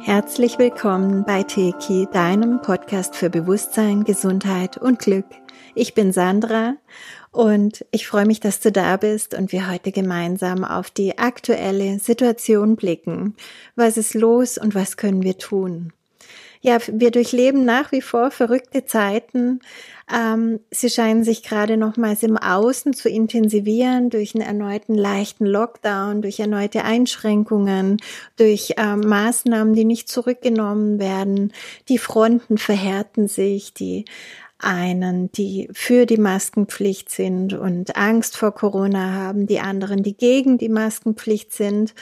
Herzlich willkommen bei Teki, deinem Podcast für Bewusstsein, Gesundheit und Glück. Ich bin Sandra und ich freue mich, dass du da bist und wir heute gemeinsam auf die aktuelle Situation blicken. Was ist los und was können wir tun? Ja, wir durchleben nach wie vor verrückte Zeiten. Ähm, sie scheinen sich gerade nochmals im Außen zu intensivieren durch einen erneuten leichten Lockdown, durch erneute Einschränkungen, durch ähm, Maßnahmen, die nicht zurückgenommen werden. Die Fronten verhärten sich, die einen, die für die Maskenpflicht sind und Angst vor Corona haben, die anderen, die gegen die Maskenpflicht sind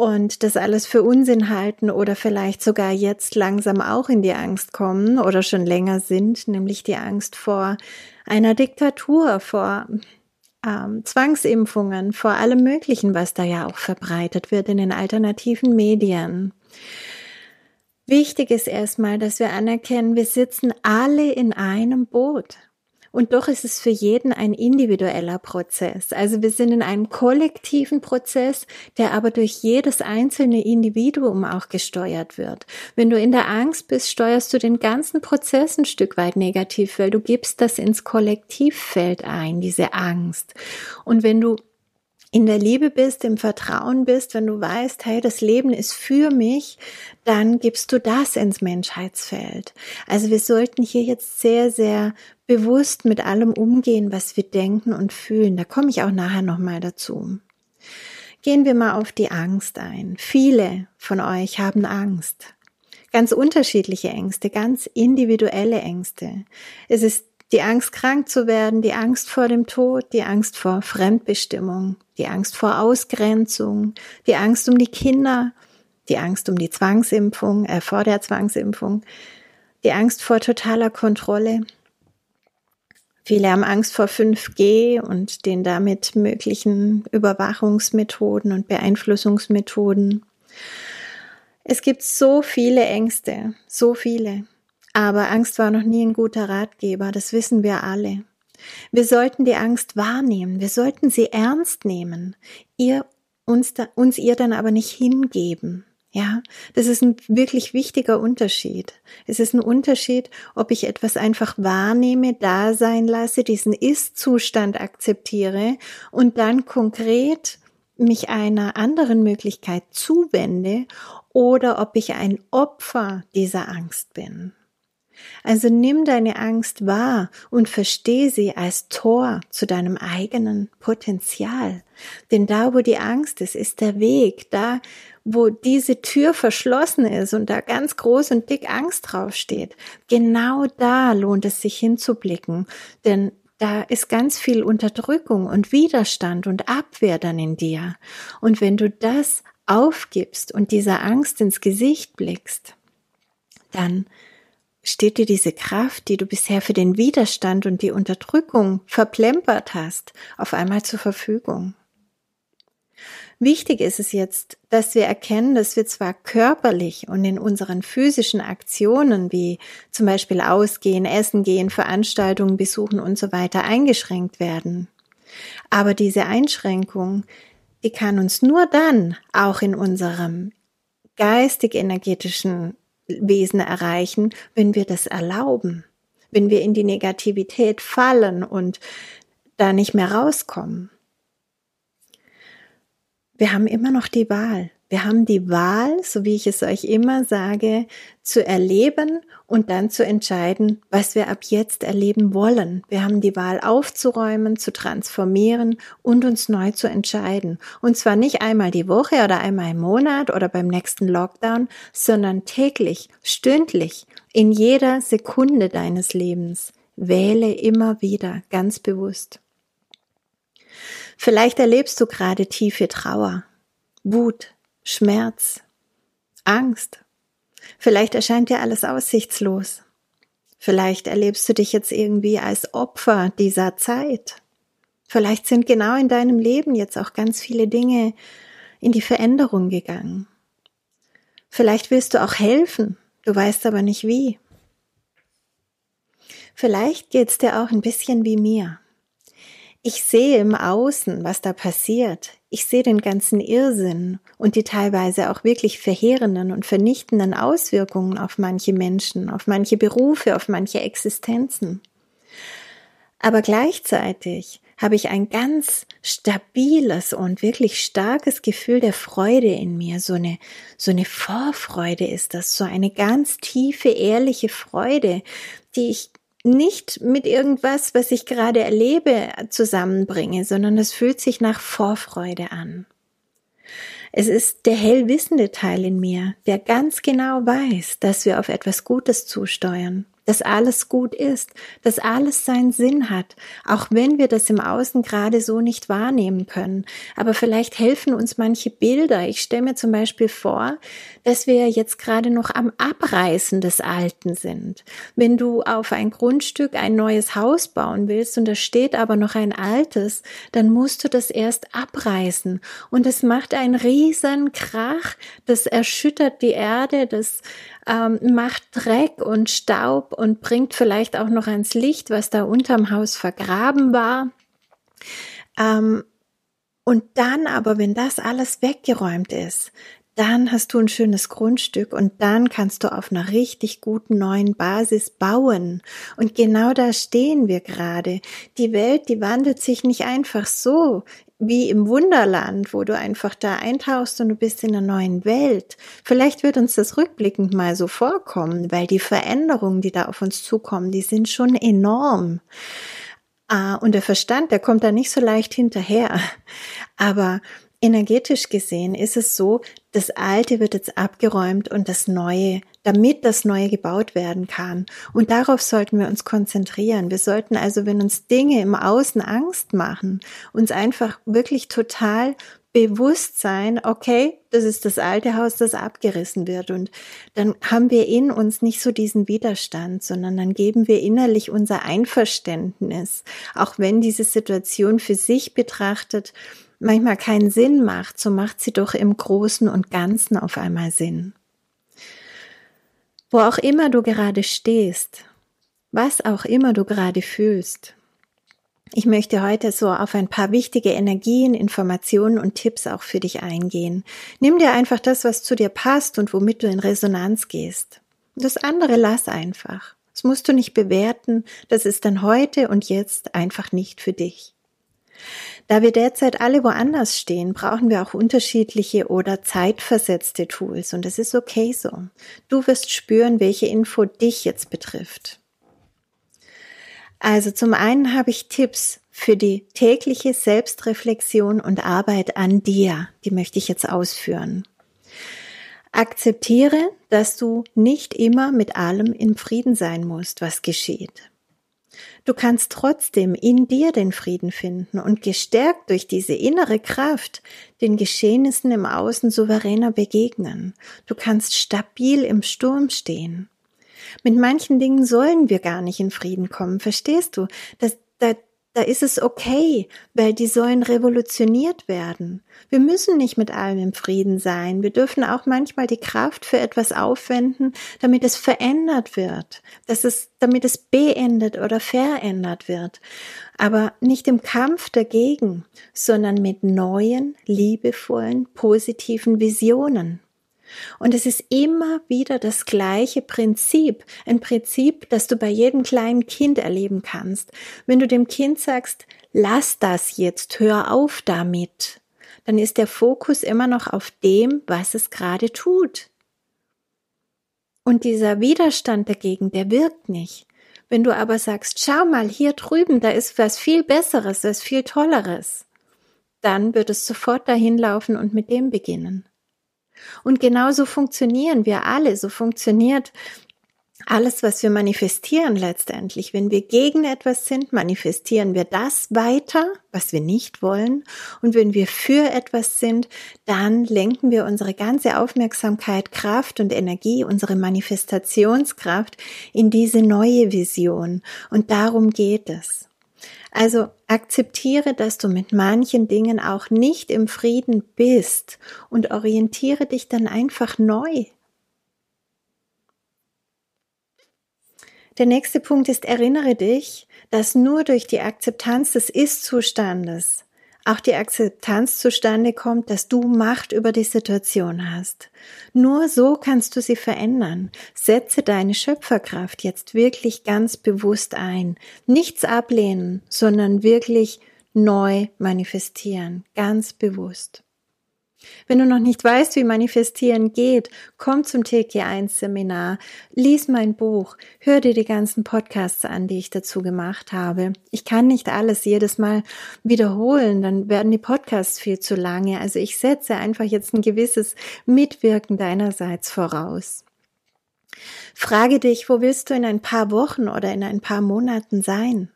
und das alles für Unsinn halten oder vielleicht sogar jetzt langsam auch in die Angst kommen oder schon länger sind, nämlich die Angst vor einer Diktatur, vor ähm, Zwangsimpfungen, vor allem Möglichen, was da ja auch verbreitet wird in den alternativen Medien. Wichtig ist erstmal, dass wir anerkennen, wir sitzen alle in einem Boot. Und doch ist es für jeden ein individueller Prozess. Also wir sind in einem kollektiven Prozess, der aber durch jedes einzelne Individuum auch gesteuert wird. Wenn du in der Angst bist, steuerst du den ganzen Prozess ein Stück weit negativ, weil du gibst das ins Kollektivfeld ein, diese Angst. Und wenn du in der Liebe bist, im Vertrauen bist, wenn du weißt, hey, das Leben ist für mich, dann gibst du das ins Menschheitsfeld. Also wir sollten hier jetzt sehr, sehr bewusst mit allem umgehen, was wir denken und fühlen. Da komme ich auch nachher nochmal dazu. Gehen wir mal auf die Angst ein. Viele von euch haben Angst. Ganz unterschiedliche Ängste, ganz individuelle Ängste. Es ist die Angst, krank zu werden, die Angst vor dem Tod, die Angst vor Fremdbestimmung, die Angst vor Ausgrenzung, die Angst um die Kinder, die Angst um die Zwangsimpfung, äh, vor der Zwangsimpfung, die Angst vor totaler Kontrolle. Viele haben Angst vor 5G und den damit möglichen Überwachungsmethoden und Beeinflussungsmethoden. Es gibt so viele Ängste, so viele. Aber Angst war noch nie ein guter Ratgeber, das wissen wir alle. Wir sollten die Angst wahrnehmen, wir sollten sie ernst nehmen, ihr uns, uns ihr dann aber nicht hingeben. Ja, das ist ein wirklich wichtiger Unterschied. Es ist ein Unterschied, ob ich etwas einfach wahrnehme, da sein lasse, diesen Ist-Zustand akzeptiere und dann konkret mich einer anderen Möglichkeit zuwende oder ob ich ein Opfer dieser Angst bin. Also nimm deine Angst wahr und versteh sie als Tor zu deinem eigenen Potenzial. Denn da, wo die Angst ist, ist der Weg. Da, wo diese Tür verschlossen ist und da ganz groß und dick Angst draufsteht, genau da lohnt es sich hinzublicken. Denn da ist ganz viel Unterdrückung und Widerstand und Abwehr dann in dir. Und wenn du das aufgibst und dieser Angst ins Gesicht blickst, dann steht dir diese Kraft, die du bisher für den Widerstand und die Unterdrückung verplempert hast, auf einmal zur Verfügung. Wichtig ist es jetzt, dass wir erkennen, dass wir zwar körperlich und in unseren physischen Aktionen wie zum Beispiel Ausgehen, Essen gehen, Veranstaltungen besuchen und so weiter eingeschränkt werden. Aber diese Einschränkung, die kann uns nur dann auch in unserem geistig-energetischen Wesen erreichen, wenn wir das erlauben, wenn wir in die Negativität fallen und da nicht mehr rauskommen. Wir haben immer noch die Wahl. Wir haben die Wahl, so wie ich es euch immer sage, zu erleben und dann zu entscheiden, was wir ab jetzt erleben wollen. Wir haben die Wahl aufzuräumen, zu transformieren und uns neu zu entscheiden. Und zwar nicht einmal die Woche oder einmal im Monat oder beim nächsten Lockdown, sondern täglich, stündlich, in jeder Sekunde deines Lebens. Wähle immer wieder ganz bewusst. Vielleicht erlebst du gerade tiefe Trauer, Wut, Schmerz, Angst. Vielleicht erscheint dir alles aussichtslos. Vielleicht erlebst du dich jetzt irgendwie als Opfer dieser Zeit. Vielleicht sind genau in deinem Leben jetzt auch ganz viele Dinge in die Veränderung gegangen. Vielleicht willst du auch helfen, du weißt aber nicht wie. Vielleicht geht's dir auch ein bisschen wie mir. Ich sehe im Außen, was da passiert. Ich sehe den ganzen Irrsinn und die teilweise auch wirklich verheerenden und vernichtenden Auswirkungen auf manche Menschen, auf manche Berufe, auf manche Existenzen. Aber gleichzeitig habe ich ein ganz stabiles und wirklich starkes Gefühl der Freude in mir. So eine, so eine Vorfreude ist das, so eine ganz tiefe, ehrliche Freude, die ich nicht mit irgendwas, was ich gerade erlebe, zusammenbringe, sondern es fühlt sich nach Vorfreude an. Es ist der hellwissende Teil in mir, der ganz genau weiß, dass wir auf etwas Gutes zusteuern dass alles gut ist, dass alles seinen Sinn hat, auch wenn wir das im Außen gerade so nicht wahrnehmen können. Aber vielleicht helfen uns manche Bilder. Ich stelle mir zum Beispiel vor, dass wir jetzt gerade noch am Abreißen des Alten sind. Wenn du auf ein Grundstück ein neues Haus bauen willst und da steht aber noch ein altes, dann musst du das erst abreißen. Und es macht einen riesen Krach, das erschüttert die Erde, das ähm, macht Dreck und Staub und bringt vielleicht auch noch ans Licht, was da unterm Haus vergraben war. Ähm, und dann aber, wenn das alles weggeräumt ist, dann hast du ein schönes Grundstück und dann kannst du auf einer richtig guten neuen Basis bauen. Und genau da stehen wir gerade. Die Welt, die wandelt sich nicht einfach so wie im Wunderland, wo du einfach da eintauchst und du bist in einer neuen Welt. Vielleicht wird uns das rückblickend mal so vorkommen, weil die Veränderungen, die da auf uns zukommen, die sind schon enorm. Ah, und der Verstand, der kommt da nicht so leicht hinterher. Aber energetisch gesehen ist es so, das Alte wird jetzt abgeräumt und das Neue, damit das Neue gebaut werden kann. Und darauf sollten wir uns konzentrieren. Wir sollten also, wenn uns Dinge im Außen Angst machen, uns einfach wirklich total bewusst sein, okay, das ist das alte Haus, das abgerissen wird. Und dann haben wir in uns nicht so diesen Widerstand, sondern dann geben wir innerlich unser Einverständnis, auch wenn diese Situation für sich betrachtet manchmal keinen Sinn macht, so macht sie doch im Großen und Ganzen auf einmal Sinn. Wo auch immer du gerade stehst, was auch immer du gerade fühlst, ich möchte heute so auf ein paar wichtige Energien, Informationen und Tipps auch für dich eingehen. Nimm dir einfach das, was zu dir passt und womit du in Resonanz gehst. Das andere lass einfach. Das musst du nicht bewerten, das ist dann heute und jetzt einfach nicht für dich. Da wir derzeit alle woanders stehen, brauchen wir auch unterschiedliche oder zeitversetzte Tools und das ist okay so. Du wirst spüren, welche Info dich jetzt betrifft. Also zum einen habe ich Tipps für die tägliche Selbstreflexion und Arbeit an dir. Die möchte ich jetzt ausführen. Akzeptiere, dass du nicht immer mit allem in Frieden sein musst, was geschieht. Du kannst trotzdem in dir den Frieden finden und gestärkt durch diese innere Kraft den Geschehnissen im Außen souveräner begegnen. Du kannst stabil im Sturm stehen. Mit manchen Dingen sollen wir gar nicht in Frieden kommen, verstehst du? Das, da, da ist es okay, weil die sollen revolutioniert werden. Wir müssen nicht mit allem im Frieden sein. Wir dürfen auch manchmal die Kraft für etwas aufwenden, damit es verändert wird, dass es, damit es beendet oder verändert wird. Aber nicht im Kampf dagegen, sondern mit neuen, liebevollen, positiven Visionen. Und es ist immer wieder das gleiche Prinzip, ein Prinzip, das du bei jedem kleinen Kind erleben kannst. Wenn du dem Kind sagst, lass das jetzt, hör auf damit, dann ist der Fokus immer noch auf dem, was es gerade tut. Und dieser Widerstand dagegen, der wirkt nicht. Wenn du aber sagst, schau mal, hier drüben, da ist was viel Besseres, was viel Tolleres, dann wird es sofort dahin laufen und mit dem beginnen. Und genauso funktionieren wir alle. So funktioniert alles, was wir manifestieren letztendlich. Wenn wir gegen etwas sind, manifestieren wir das weiter, was wir nicht wollen. Und wenn wir für etwas sind, dann lenken wir unsere ganze Aufmerksamkeit, Kraft und Energie, unsere Manifestationskraft in diese neue Vision. Und darum geht es. Also akzeptiere, dass du mit manchen Dingen auch nicht im Frieden bist und orientiere dich dann einfach neu. Der nächste Punkt ist, erinnere dich, dass nur durch die Akzeptanz des Ist-Zustandes auch die Akzeptanz zustande kommt, dass du Macht über die Situation hast. Nur so kannst du sie verändern. Setze deine Schöpferkraft jetzt wirklich ganz bewusst ein. Nichts ablehnen, sondern wirklich neu manifestieren, ganz bewusst. Wenn du noch nicht weißt, wie manifestieren geht, komm zum TK1 Seminar, lies mein Buch, hör dir die ganzen Podcasts an, die ich dazu gemacht habe. Ich kann nicht alles jedes Mal wiederholen, dann werden die Podcasts viel zu lange. Also ich setze einfach jetzt ein gewisses Mitwirken deinerseits voraus. Frage dich, wo willst du in ein paar Wochen oder in ein paar Monaten sein?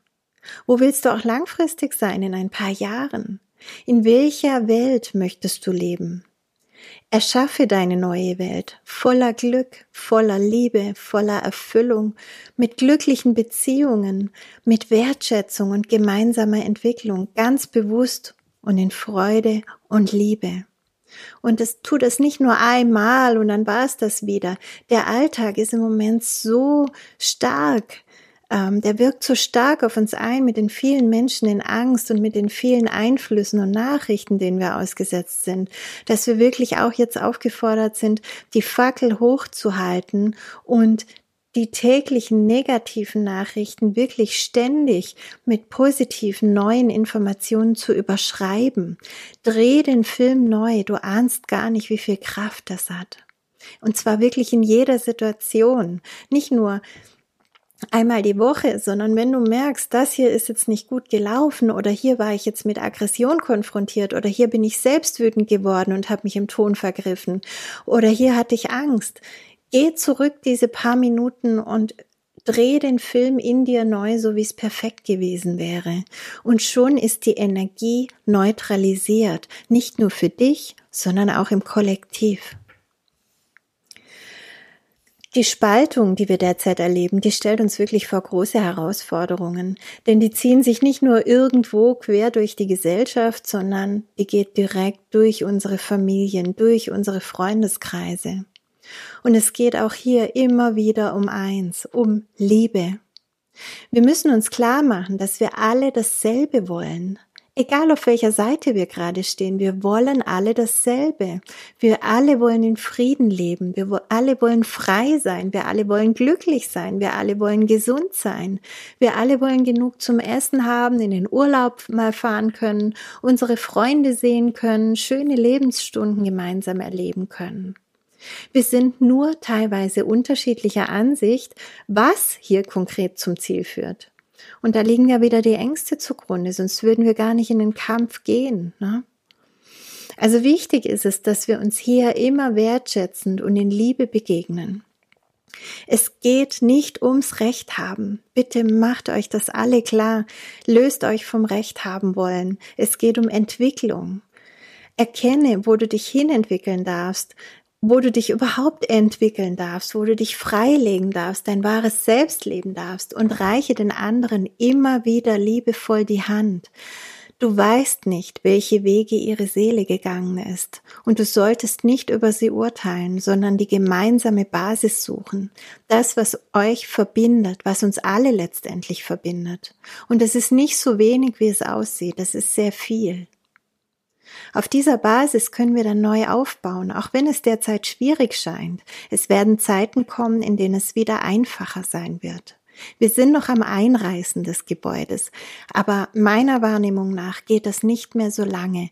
Wo willst du auch langfristig sein in ein paar Jahren? In welcher Welt möchtest du leben? Erschaffe deine neue Welt voller Glück, voller Liebe, voller Erfüllung, mit glücklichen Beziehungen, mit Wertschätzung und gemeinsamer Entwicklung, ganz bewusst und in Freude und Liebe. Und es tut es nicht nur einmal und dann war es das wieder. Der Alltag ist im Moment so stark ähm, der wirkt so stark auf uns ein mit den vielen Menschen in Angst und mit den vielen Einflüssen und Nachrichten, denen wir ausgesetzt sind, dass wir wirklich auch jetzt aufgefordert sind, die Fackel hochzuhalten und die täglichen negativen Nachrichten wirklich ständig mit positiven neuen Informationen zu überschreiben. Dreh den Film neu, du ahnst gar nicht, wie viel Kraft das hat. Und zwar wirklich in jeder Situation. Nicht nur einmal die Woche, sondern wenn du merkst, das hier ist jetzt nicht gut gelaufen oder hier war ich jetzt mit Aggression konfrontiert oder hier bin ich selbst wütend geworden und habe mich im Ton vergriffen oder hier hatte ich Angst, geh zurück diese paar Minuten und dreh den Film in dir neu, so wie es perfekt gewesen wäre. Und schon ist die Energie neutralisiert, nicht nur für dich, sondern auch im Kollektiv. Die Spaltung, die wir derzeit erleben, die stellt uns wirklich vor große Herausforderungen, denn die ziehen sich nicht nur irgendwo quer durch die Gesellschaft, sondern die geht direkt durch unsere Familien, durch unsere Freundeskreise. Und es geht auch hier immer wieder um eins, um Liebe. Wir müssen uns klar machen, dass wir alle dasselbe wollen, Egal auf welcher Seite wir gerade stehen, wir wollen alle dasselbe. Wir alle wollen in Frieden leben. Wir alle wollen frei sein. Wir alle wollen glücklich sein. Wir alle wollen gesund sein. Wir alle wollen genug zum Essen haben, in den Urlaub mal fahren können, unsere Freunde sehen können, schöne Lebensstunden gemeinsam erleben können. Wir sind nur teilweise unterschiedlicher Ansicht, was hier konkret zum Ziel führt. Und da liegen ja wieder die Ängste zugrunde, sonst würden wir gar nicht in den Kampf gehen. Ne? Also wichtig ist es, dass wir uns hier immer wertschätzend und in Liebe begegnen. Es geht nicht ums Recht haben. Bitte macht euch das alle klar. Löst euch vom Recht haben wollen. Es geht um Entwicklung. Erkenne, wo du dich hinentwickeln darfst, wo du dich überhaupt entwickeln darfst, wo du dich freilegen darfst, dein wahres Selbst leben darfst und reiche den anderen immer wieder liebevoll die Hand. Du weißt nicht, welche Wege ihre Seele gegangen ist, und du solltest nicht über sie urteilen, sondern die gemeinsame Basis suchen, das, was euch verbindet, was uns alle letztendlich verbindet. Und es ist nicht so wenig, wie es aussieht, das ist sehr viel. Auf dieser Basis können wir dann neu aufbauen, auch wenn es derzeit schwierig scheint. Es werden Zeiten kommen, in denen es wieder einfacher sein wird. Wir sind noch am Einreißen des Gebäudes, aber meiner Wahrnehmung nach geht das nicht mehr so lange.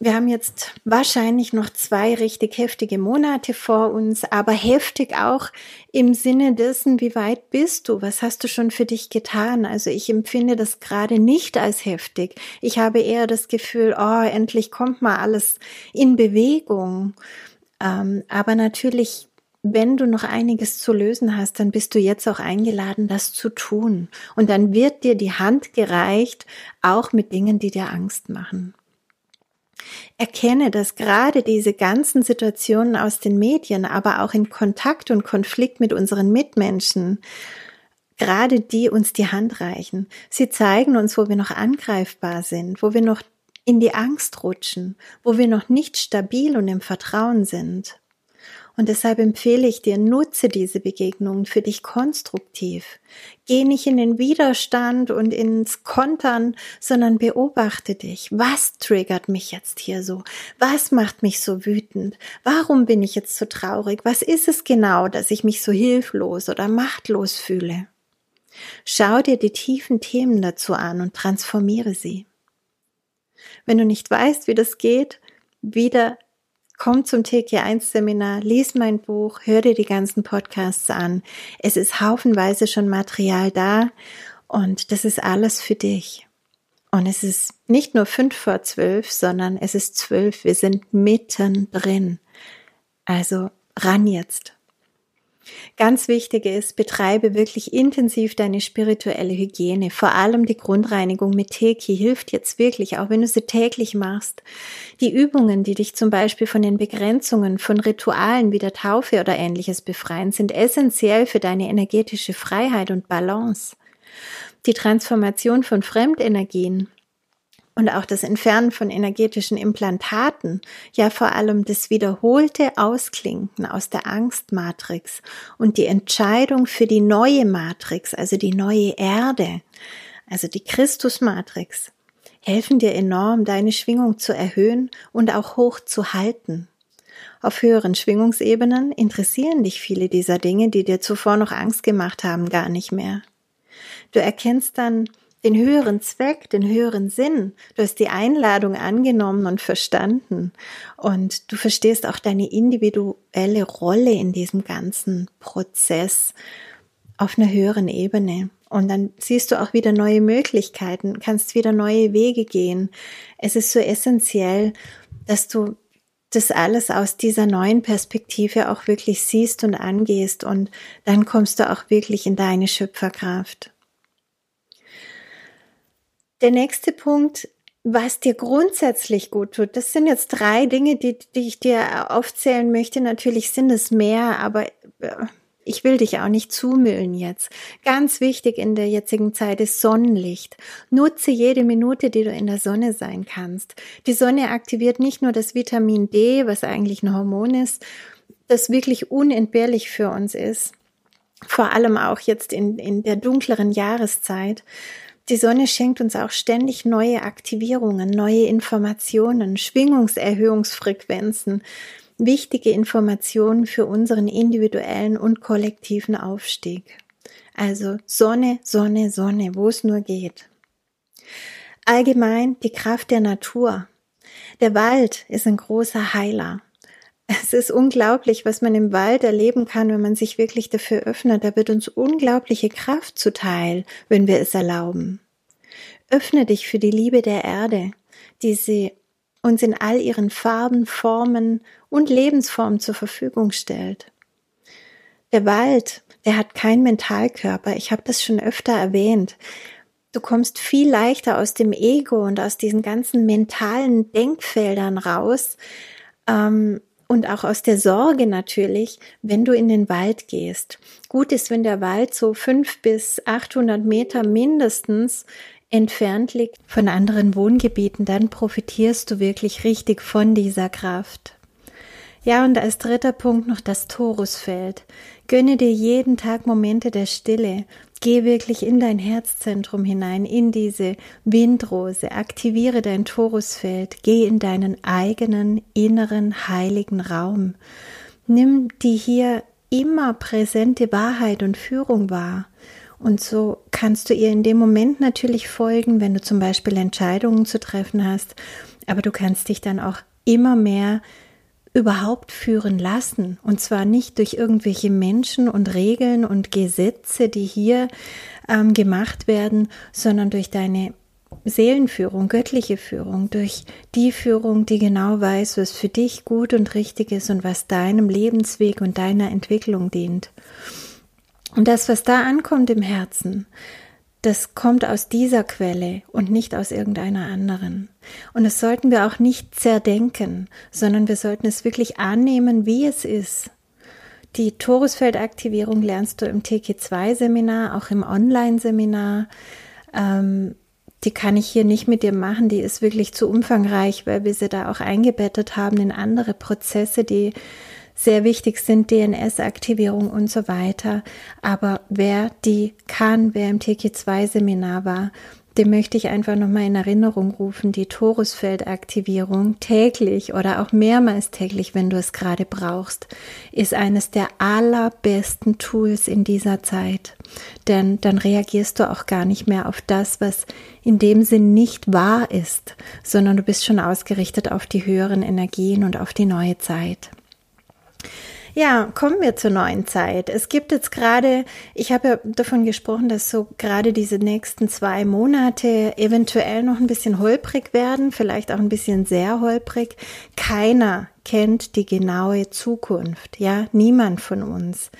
Wir haben jetzt wahrscheinlich noch zwei richtig heftige Monate vor uns, aber heftig auch im Sinne dessen, wie weit bist du? Was hast du schon für dich getan? Also ich empfinde das gerade nicht als heftig. Ich habe eher das Gefühl, oh, endlich kommt mal alles in Bewegung. Ähm, aber natürlich wenn du noch einiges zu lösen hast, dann bist du jetzt auch eingeladen, das zu tun. Und dann wird dir die Hand gereicht, auch mit Dingen, die dir Angst machen. Erkenne, dass gerade diese ganzen Situationen aus den Medien, aber auch in Kontakt und Konflikt mit unseren Mitmenschen, gerade die uns die Hand reichen. Sie zeigen uns, wo wir noch angreifbar sind, wo wir noch in die Angst rutschen, wo wir noch nicht stabil und im Vertrauen sind. Und deshalb empfehle ich dir, nutze diese Begegnungen für dich konstruktiv. Geh nicht in den Widerstand und ins Kontern, sondern beobachte dich. Was triggert mich jetzt hier so? Was macht mich so wütend? Warum bin ich jetzt so traurig? Was ist es genau, dass ich mich so hilflos oder machtlos fühle? Schau dir die tiefen Themen dazu an und transformiere sie. Wenn du nicht weißt, wie das geht, wieder komm zum TK1 Seminar, lies mein Buch, hör dir die ganzen Podcasts an. Es ist haufenweise schon Material da und das ist alles für dich. Und es ist nicht nur fünf vor zwölf, sondern es ist zwölf. Wir sind mittendrin. Also ran jetzt. Ganz wichtig ist, betreibe wirklich intensiv deine spirituelle Hygiene. Vor allem die Grundreinigung mit Teki hilft jetzt wirklich, auch wenn du sie täglich machst. Die Übungen, die dich zum Beispiel von den Begrenzungen von Ritualen wie der Taufe oder ähnliches befreien, sind essentiell für deine energetische Freiheit und Balance. Die Transformation von Fremdenergien und auch das Entfernen von energetischen Implantaten, ja vor allem das wiederholte Ausklinken aus der Angstmatrix und die Entscheidung für die neue Matrix, also die neue Erde, also die Christusmatrix, helfen dir enorm, deine Schwingung zu erhöhen und auch hoch zu halten. Auf höheren Schwingungsebenen interessieren dich viele dieser Dinge, die dir zuvor noch Angst gemacht haben, gar nicht mehr. Du erkennst dann, den höheren Zweck, den höheren Sinn. Du hast die Einladung angenommen und verstanden. Und du verstehst auch deine individuelle Rolle in diesem ganzen Prozess auf einer höheren Ebene. Und dann siehst du auch wieder neue Möglichkeiten, kannst wieder neue Wege gehen. Es ist so essentiell, dass du das alles aus dieser neuen Perspektive auch wirklich siehst und angehst und dann kommst du auch wirklich in deine Schöpferkraft. Der nächste Punkt, was dir grundsätzlich gut tut, das sind jetzt drei Dinge, die, die ich dir aufzählen möchte. Natürlich sind es mehr, aber äh, ich will dich auch nicht zumüllen jetzt. Ganz wichtig in der jetzigen Zeit ist Sonnenlicht. Nutze jede Minute, die du in der Sonne sein kannst. Die Sonne aktiviert nicht nur das Vitamin D, was eigentlich ein Hormon ist, das wirklich unentbehrlich für uns ist. Vor allem auch jetzt in, in der dunkleren Jahreszeit, die Sonne schenkt uns auch ständig neue Aktivierungen, neue Informationen, Schwingungserhöhungsfrequenzen, wichtige Informationen für unseren individuellen und kollektiven Aufstieg. Also Sonne, Sonne, Sonne, wo es nur geht. Allgemein die Kraft der Natur. Der Wald ist ein großer Heiler. Es ist unglaublich, was man im Wald erleben kann, wenn man sich wirklich dafür öffnet. Da wird uns unglaubliche Kraft zuteil, wenn wir es erlauben. Öffne dich für die Liebe der Erde, die sie uns in all ihren Farben, Formen und Lebensformen zur Verfügung stellt. Der Wald, der hat keinen Mentalkörper. Ich habe das schon öfter erwähnt. Du kommst viel leichter aus dem Ego und aus diesen ganzen mentalen Denkfeldern raus, ähm, und auch aus der Sorge natürlich, wenn du in den Wald gehst. Gut ist, wenn der Wald so fünf bis achthundert Meter mindestens entfernt liegt von anderen Wohngebieten, dann profitierst du wirklich richtig von dieser Kraft. Ja, und als dritter Punkt noch das Torusfeld. Gönne dir jeden Tag Momente der Stille. Geh wirklich in dein Herzzentrum hinein, in diese Windrose. Aktiviere dein Torusfeld. Geh in deinen eigenen inneren heiligen Raum. Nimm die hier immer präsente Wahrheit und Führung wahr. Und so kannst du ihr in dem Moment natürlich folgen, wenn du zum Beispiel Entscheidungen zu treffen hast. Aber du kannst dich dann auch immer mehr überhaupt führen lassen. Und zwar nicht durch irgendwelche Menschen und Regeln und Gesetze, die hier ähm, gemacht werden, sondern durch deine Seelenführung, göttliche Führung, durch die Führung, die genau weiß, was für dich gut und richtig ist und was deinem Lebensweg und deiner Entwicklung dient. Und das, was da ankommt im Herzen, das kommt aus dieser Quelle und nicht aus irgendeiner anderen. Und das sollten wir auch nicht zerdenken, sondern wir sollten es wirklich annehmen, wie es ist. Die Torusfeldaktivierung lernst du im TK2-Seminar, auch im Online-Seminar. Ähm, die kann ich hier nicht mit dir machen, die ist wirklich zu umfangreich, weil wir sie da auch eingebettet haben in andere Prozesse, die Sehr wichtig sind DNS-Aktivierung und so weiter. Aber wer die kann, wer im TK2-Seminar war, dem möchte ich einfach nochmal in Erinnerung rufen, die Torusfeldaktivierung täglich oder auch mehrmals täglich, wenn du es gerade brauchst, ist eines der allerbesten Tools in dieser Zeit. Denn dann reagierst du auch gar nicht mehr auf das, was in dem Sinn nicht wahr ist, sondern du bist schon ausgerichtet auf die höheren Energien und auf die neue Zeit. Ja, kommen wir zur neuen Zeit. Es gibt jetzt gerade, ich habe ja davon gesprochen, dass so gerade diese nächsten zwei Monate eventuell noch ein bisschen holprig werden, vielleicht auch ein bisschen sehr holprig. Keiner kennt die genaue Zukunft, ja, niemand von uns.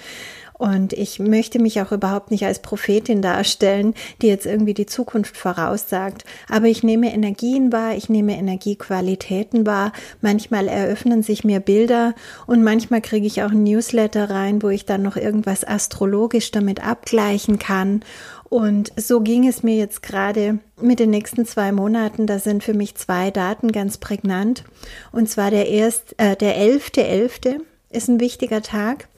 Und ich möchte mich auch überhaupt nicht als Prophetin darstellen, die jetzt irgendwie die Zukunft voraussagt. Aber ich nehme Energien wahr, ich nehme Energiequalitäten wahr. Manchmal eröffnen sich mir Bilder und manchmal kriege ich auch ein Newsletter rein, wo ich dann noch irgendwas astrologisch damit abgleichen kann. Und so ging es mir jetzt gerade mit den nächsten zwei Monaten. Da sind für mich zwei Daten ganz prägnant. Und zwar der erst, äh, der elfte elfte ist ein wichtiger Tag.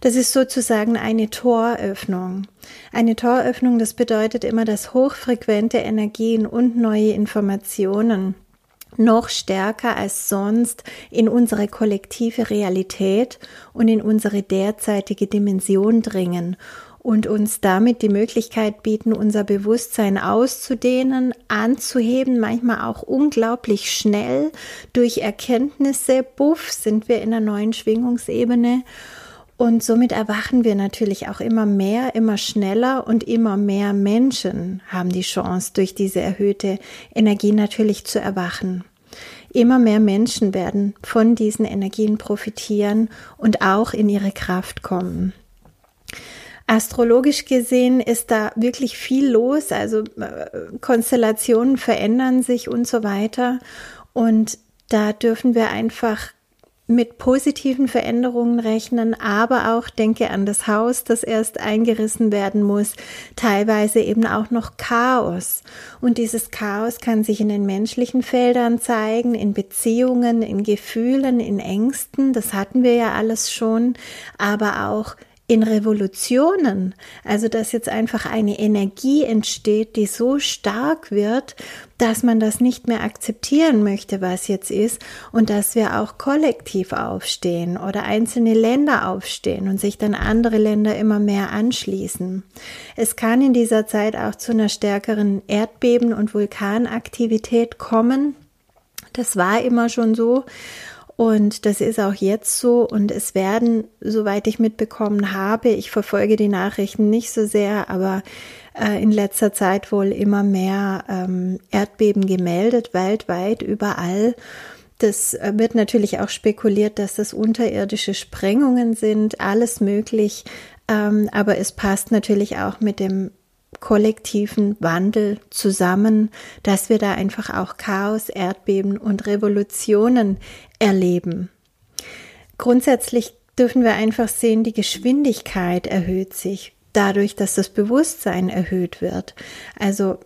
Das ist sozusagen eine Toröffnung. Eine Toröffnung, das bedeutet immer, dass hochfrequente Energien und neue Informationen noch stärker als sonst in unsere kollektive Realität und in unsere derzeitige Dimension dringen und uns damit die Möglichkeit bieten, unser Bewusstsein auszudehnen, anzuheben, manchmal auch unglaublich schnell durch Erkenntnisse. Buff, sind wir in einer neuen Schwingungsebene. Und somit erwachen wir natürlich auch immer mehr, immer schneller und immer mehr Menschen haben die Chance, durch diese erhöhte Energie natürlich zu erwachen. Immer mehr Menschen werden von diesen Energien profitieren und auch in ihre Kraft kommen. Astrologisch gesehen ist da wirklich viel los, also äh, Konstellationen verändern sich und so weiter. Und da dürfen wir einfach mit positiven Veränderungen rechnen, aber auch denke an das Haus, das erst eingerissen werden muss, teilweise eben auch noch Chaos. Und dieses Chaos kann sich in den menschlichen Feldern zeigen, in Beziehungen, in Gefühlen, in Ängsten, das hatten wir ja alles schon, aber auch in Revolutionen, also dass jetzt einfach eine Energie entsteht, die so stark wird, dass man das nicht mehr akzeptieren möchte, was jetzt ist, und dass wir auch kollektiv aufstehen oder einzelne Länder aufstehen und sich dann andere Länder immer mehr anschließen. Es kann in dieser Zeit auch zu einer stärkeren Erdbeben- und Vulkanaktivität kommen. Das war immer schon so. Und das ist auch jetzt so. Und es werden, soweit ich mitbekommen habe, ich verfolge die Nachrichten nicht so sehr, aber äh, in letzter Zeit wohl immer mehr ähm, Erdbeben gemeldet, weltweit, überall. Das äh, wird natürlich auch spekuliert, dass das unterirdische Sprengungen sind, alles möglich. Ähm, aber es passt natürlich auch mit dem kollektiven Wandel zusammen, dass wir da einfach auch Chaos, Erdbeben und Revolutionen erleben. Grundsätzlich dürfen wir einfach sehen, die Geschwindigkeit erhöht sich dadurch, dass das Bewusstsein erhöht wird. Also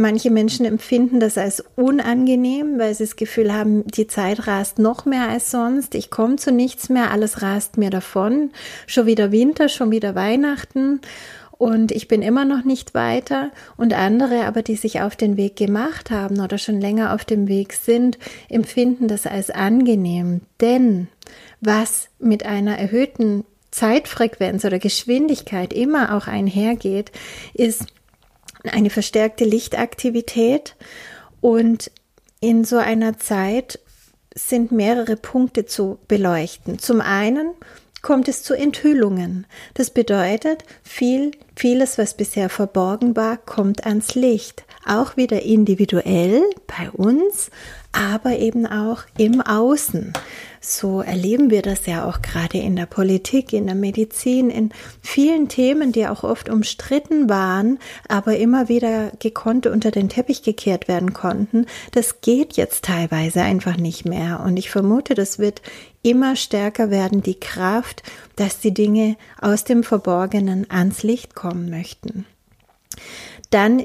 Manche Menschen empfinden das als unangenehm, weil sie das Gefühl haben, die Zeit rast noch mehr als sonst. Ich komme zu nichts mehr, alles rast mir davon. Schon wieder Winter, schon wieder Weihnachten und ich bin immer noch nicht weiter und andere aber, die sich auf den Weg gemacht haben oder schon länger auf dem Weg sind, empfinden das als angenehm. Denn was mit einer erhöhten Zeitfrequenz oder Geschwindigkeit immer auch einhergeht, ist eine verstärkte Lichtaktivität und in so einer Zeit sind mehrere Punkte zu beleuchten. Zum einen kommt es zu Enthüllungen. Das bedeutet, viel, vieles, was bisher verborgen war, kommt ans Licht. Auch wieder individuell bei uns, aber eben auch im Außen. So erleben wir das ja auch gerade in der Politik, in der Medizin, in vielen Themen, die auch oft umstritten waren, aber immer wieder gekonnt unter den Teppich gekehrt werden konnten. Das geht jetzt teilweise einfach nicht mehr. Und ich vermute, das wird immer stärker werden, die Kraft, dass die Dinge aus dem Verborgenen ans Licht kommen möchten. Dann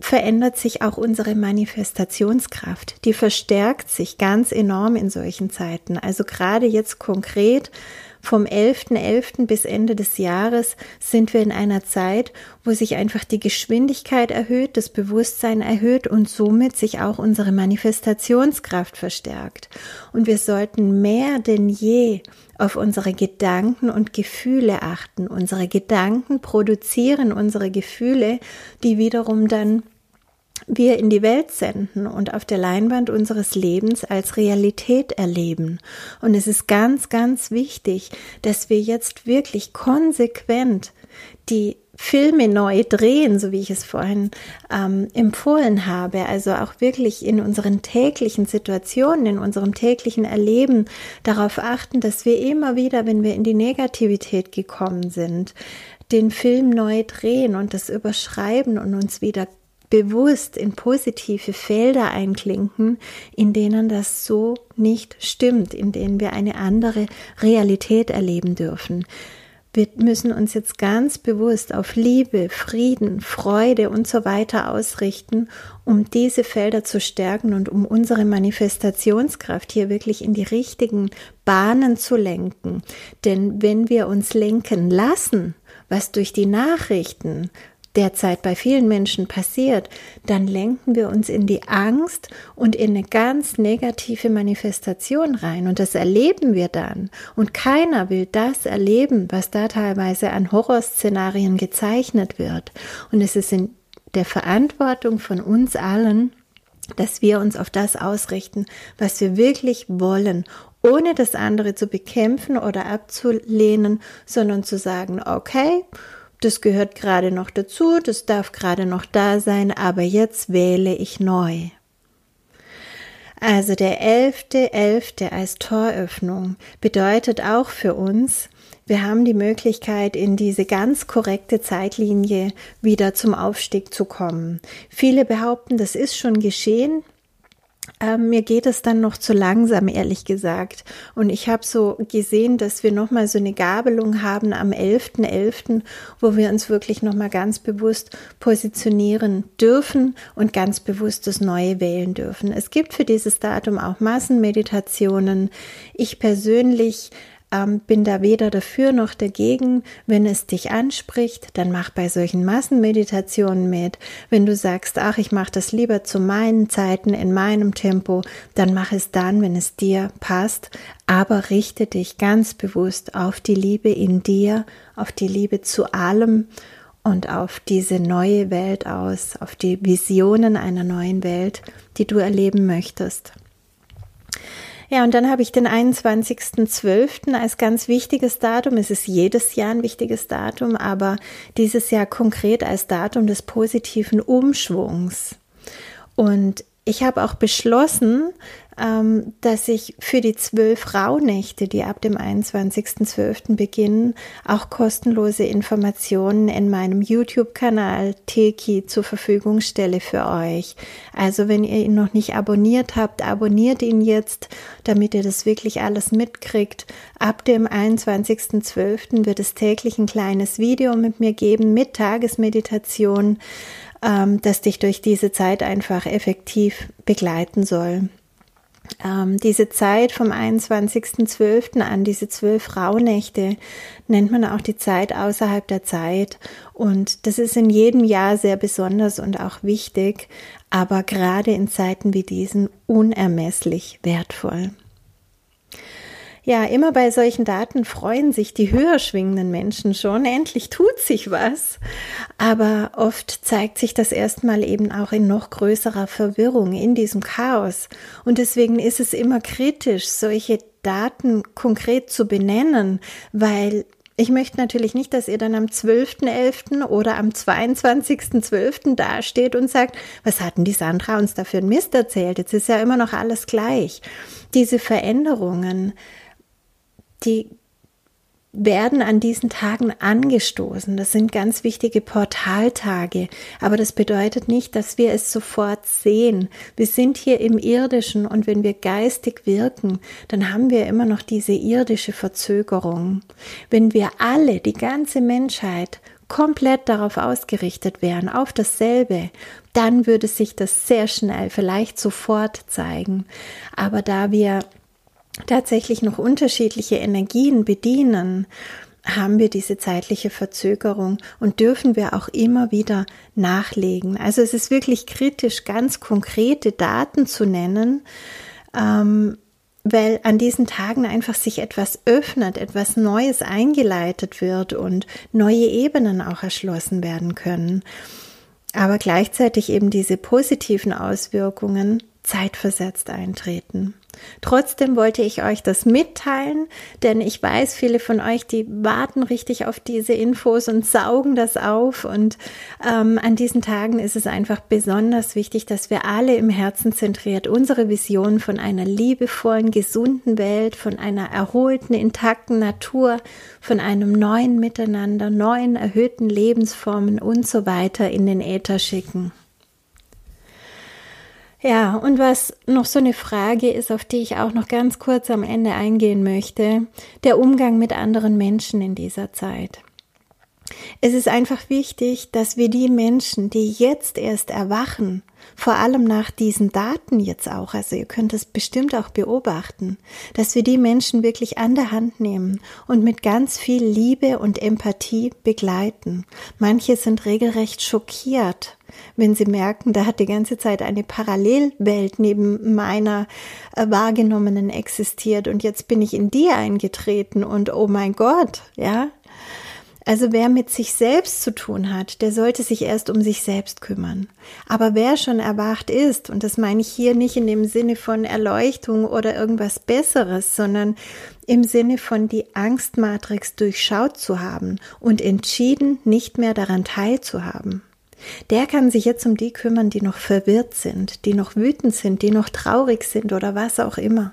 verändert sich auch unsere Manifestationskraft. Die verstärkt sich ganz enorm in solchen Zeiten. Also gerade jetzt konkret vom 11.11. .11. bis Ende des Jahres sind wir in einer Zeit, wo sich einfach die Geschwindigkeit erhöht, das Bewusstsein erhöht und somit sich auch unsere Manifestationskraft verstärkt. Und wir sollten mehr denn je auf unsere Gedanken und Gefühle achten. Unsere Gedanken produzieren unsere Gefühle, die wiederum dann wir in die Welt senden und auf der Leinwand unseres Lebens als Realität erleben. Und es ist ganz, ganz wichtig, dass wir jetzt wirklich konsequent die Filme neu drehen, so wie ich es vorhin ähm, empfohlen habe. Also auch wirklich in unseren täglichen Situationen, in unserem täglichen Erleben darauf achten, dass wir immer wieder, wenn wir in die Negativität gekommen sind, den Film neu drehen und das überschreiben und uns wieder bewusst in positive Felder einklinken, in denen das so nicht stimmt, in denen wir eine andere Realität erleben dürfen. Wir müssen uns jetzt ganz bewusst auf Liebe, Frieden, Freude und so weiter ausrichten, um diese Felder zu stärken und um unsere Manifestationskraft hier wirklich in die richtigen Bahnen zu lenken. Denn wenn wir uns lenken lassen, was durch die Nachrichten, derzeit bei vielen Menschen passiert, dann lenken wir uns in die Angst und in eine ganz negative Manifestation rein. Und das erleben wir dann. Und keiner will das erleben, was da teilweise an Horrorszenarien gezeichnet wird. Und es ist in der Verantwortung von uns allen, dass wir uns auf das ausrichten, was wir wirklich wollen, ohne das andere zu bekämpfen oder abzulehnen, sondern zu sagen, okay, das gehört gerade noch dazu, das darf gerade noch da sein, aber jetzt wähle ich neu. Also der 11.11. .11. als Toröffnung bedeutet auch für uns, wir haben die Möglichkeit, in diese ganz korrekte Zeitlinie wieder zum Aufstieg zu kommen. Viele behaupten, das ist schon geschehen. Ähm, mir geht es dann noch zu langsam, ehrlich gesagt. Und ich habe so gesehen, dass wir nochmal so eine Gabelung haben am 11.11., .11., wo wir uns wirklich nochmal ganz bewusst positionieren dürfen und ganz bewusst das Neue wählen dürfen. Es gibt für dieses Datum auch Massenmeditationen. Ich persönlich ähm, bin da weder dafür noch dagegen. Wenn es dich anspricht, dann mach bei solchen Massenmeditationen mit. Wenn du sagst, ach, ich mache das lieber zu meinen Zeiten, in meinem Tempo, dann mach es dann, wenn es dir passt. Aber richte dich ganz bewusst auf die Liebe in dir, auf die Liebe zu allem und auf diese neue Welt aus, auf die Visionen einer neuen Welt, die du erleben möchtest. Ja, und dann habe ich den 21.12. als ganz wichtiges Datum. Es ist jedes Jahr ein wichtiges Datum, aber dieses Jahr konkret als Datum des positiven Umschwungs. Und ich habe auch beschlossen, dass ich für die zwölf Rauhnächte, die ab dem 21.12. beginnen, auch kostenlose Informationen in meinem YouTube-Kanal Teki zur Verfügung stelle für euch. Also wenn ihr ihn noch nicht abonniert habt, abonniert ihn jetzt, damit ihr das wirklich alles mitkriegt. Ab dem 21.12. wird es täglich ein kleines Video mit mir geben mit Tagesmeditation ähm, das dich durch diese Zeit einfach effektiv begleiten soll ähm, diese Zeit vom 21.12. an, diese zwölf Rauhnächte, nennt man auch die Zeit außerhalb der Zeit. Und das ist in jedem Jahr sehr besonders und auch wichtig, aber gerade in Zeiten wie diesen unermesslich wertvoll. Ja, immer bei solchen Daten freuen sich die höher schwingenden Menschen schon. Endlich tut sich was. Aber oft zeigt sich das erstmal eben auch in noch größerer Verwirrung, in diesem Chaos. Und deswegen ist es immer kritisch, solche Daten konkret zu benennen, weil ich möchte natürlich nicht, dass ihr dann am 12.11. oder am 22.12. dasteht und sagt, was hatten die Sandra uns da für ein Mist erzählt? Jetzt ist ja immer noch alles gleich. Diese Veränderungen die werden an diesen Tagen angestoßen. Das sind ganz wichtige Portaltage. Aber das bedeutet nicht, dass wir es sofort sehen. Wir sind hier im irdischen und wenn wir geistig wirken, dann haben wir immer noch diese irdische Verzögerung. Wenn wir alle, die ganze Menschheit, komplett darauf ausgerichtet wären, auf dasselbe, dann würde sich das sehr schnell, vielleicht sofort zeigen. Aber da wir tatsächlich noch unterschiedliche Energien bedienen, haben wir diese zeitliche Verzögerung und dürfen wir auch immer wieder nachlegen. Also es ist wirklich kritisch, ganz konkrete Daten zu nennen, ähm, weil an diesen Tagen einfach sich etwas öffnet, etwas Neues eingeleitet wird und neue Ebenen auch erschlossen werden können. Aber gleichzeitig eben diese positiven Auswirkungen zeitversetzt eintreten. Trotzdem wollte ich euch das mitteilen, denn ich weiß, viele von euch, die warten richtig auf diese Infos und saugen das auf. Und ähm, an diesen Tagen ist es einfach besonders wichtig, dass wir alle im Herzen zentriert unsere Vision von einer liebevollen, gesunden Welt, von einer erholten, intakten Natur, von einem neuen Miteinander, neuen, erhöhten Lebensformen und so weiter in den Äther schicken. Ja, und was noch so eine Frage ist, auf die ich auch noch ganz kurz am Ende eingehen möchte, der Umgang mit anderen Menschen in dieser Zeit. Es ist einfach wichtig, dass wir die Menschen, die jetzt erst erwachen, vor allem nach diesen Daten jetzt auch, also ihr könnt es bestimmt auch beobachten, dass wir die Menschen wirklich an der Hand nehmen und mit ganz viel Liebe und Empathie begleiten. Manche sind regelrecht schockiert, wenn sie merken, da hat die ganze Zeit eine Parallelwelt neben meiner äh, wahrgenommenen existiert und jetzt bin ich in die eingetreten und oh mein Gott, ja, also wer mit sich selbst zu tun hat, der sollte sich erst um sich selbst kümmern. Aber wer schon erwacht ist, und das meine ich hier nicht in dem Sinne von Erleuchtung oder irgendwas Besseres, sondern im Sinne von die Angstmatrix durchschaut zu haben und entschieden, nicht mehr daran teilzuhaben. Der kann sich jetzt um die kümmern, die noch verwirrt sind, die noch wütend sind, die noch traurig sind oder was auch immer.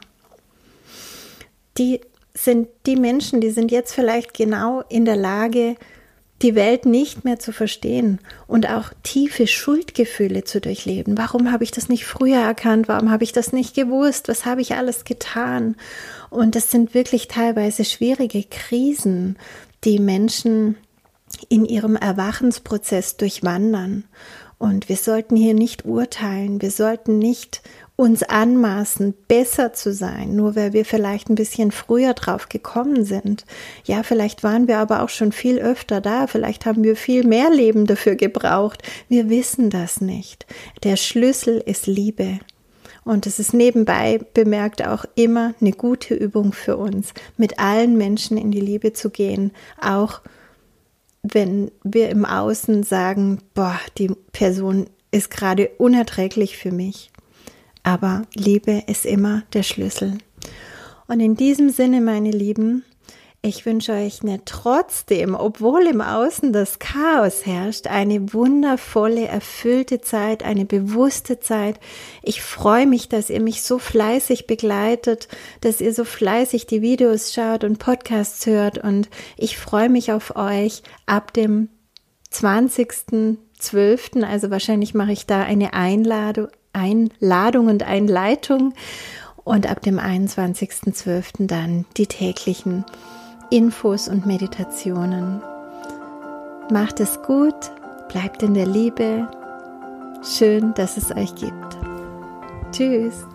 Die sind die Menschen, die sind jetzt vielleicht genau in der Lage, die Welt nicht mehr zu verstehen und auch tiefe Schuldgefühle zu durchleben. Warum habe ich das nicht früher erkannt? Warum habe ich das nicht gewusst? Was habe ich alles getan? Und das sind wirklich teilweise schwierige Krisen, die Menschen in ihrem Erwachensprozess durchwandern. Und wir sollten hier nicht urteilen, wir sollten nicht uns anmaßen, besser zu sein, nur weil wir vielleicht ein bisschen früher drauf gekommen sind. Ja, vielleicht waren wir aber auch schon viel öfter da, vielleicht haben wir viel mehr Leben dafür gebraucht. Wir wissen das nicht. Der Schlüssel ist Liebe. Und es ist nebenbei bemerkt auch immer eine gute Übung für uns, mit allen Menschen in die Liebe zu gehen, auch wenn wir im Außen sagen, boah, die Person ist gerade unerträglich für mich. Aber Liebe ist immer der Schlüssel. Und in diesem Sinne, meine Lieben, ich wünsche euch eine trotzdem, obwohl im Außen das Chaos herrscht, eine wundervolle, erfüllte Zeit, eine bewusste Zeit. Ich freue mich, dass ihr mich so fleißig begleitet, dass ihr so fleißig die Videos schaut und Podcasts hört und ich freue mich auf euch ab dem 20.12., also wahrscheinlich mache ich da eine Einladung, Einladung und Einleitung und ab dem 21.12. dann die täglichen Infos und Meditationen. Macht es gut, bleibt in der Liebe. Schön, dass es euch gibt. Tschüss.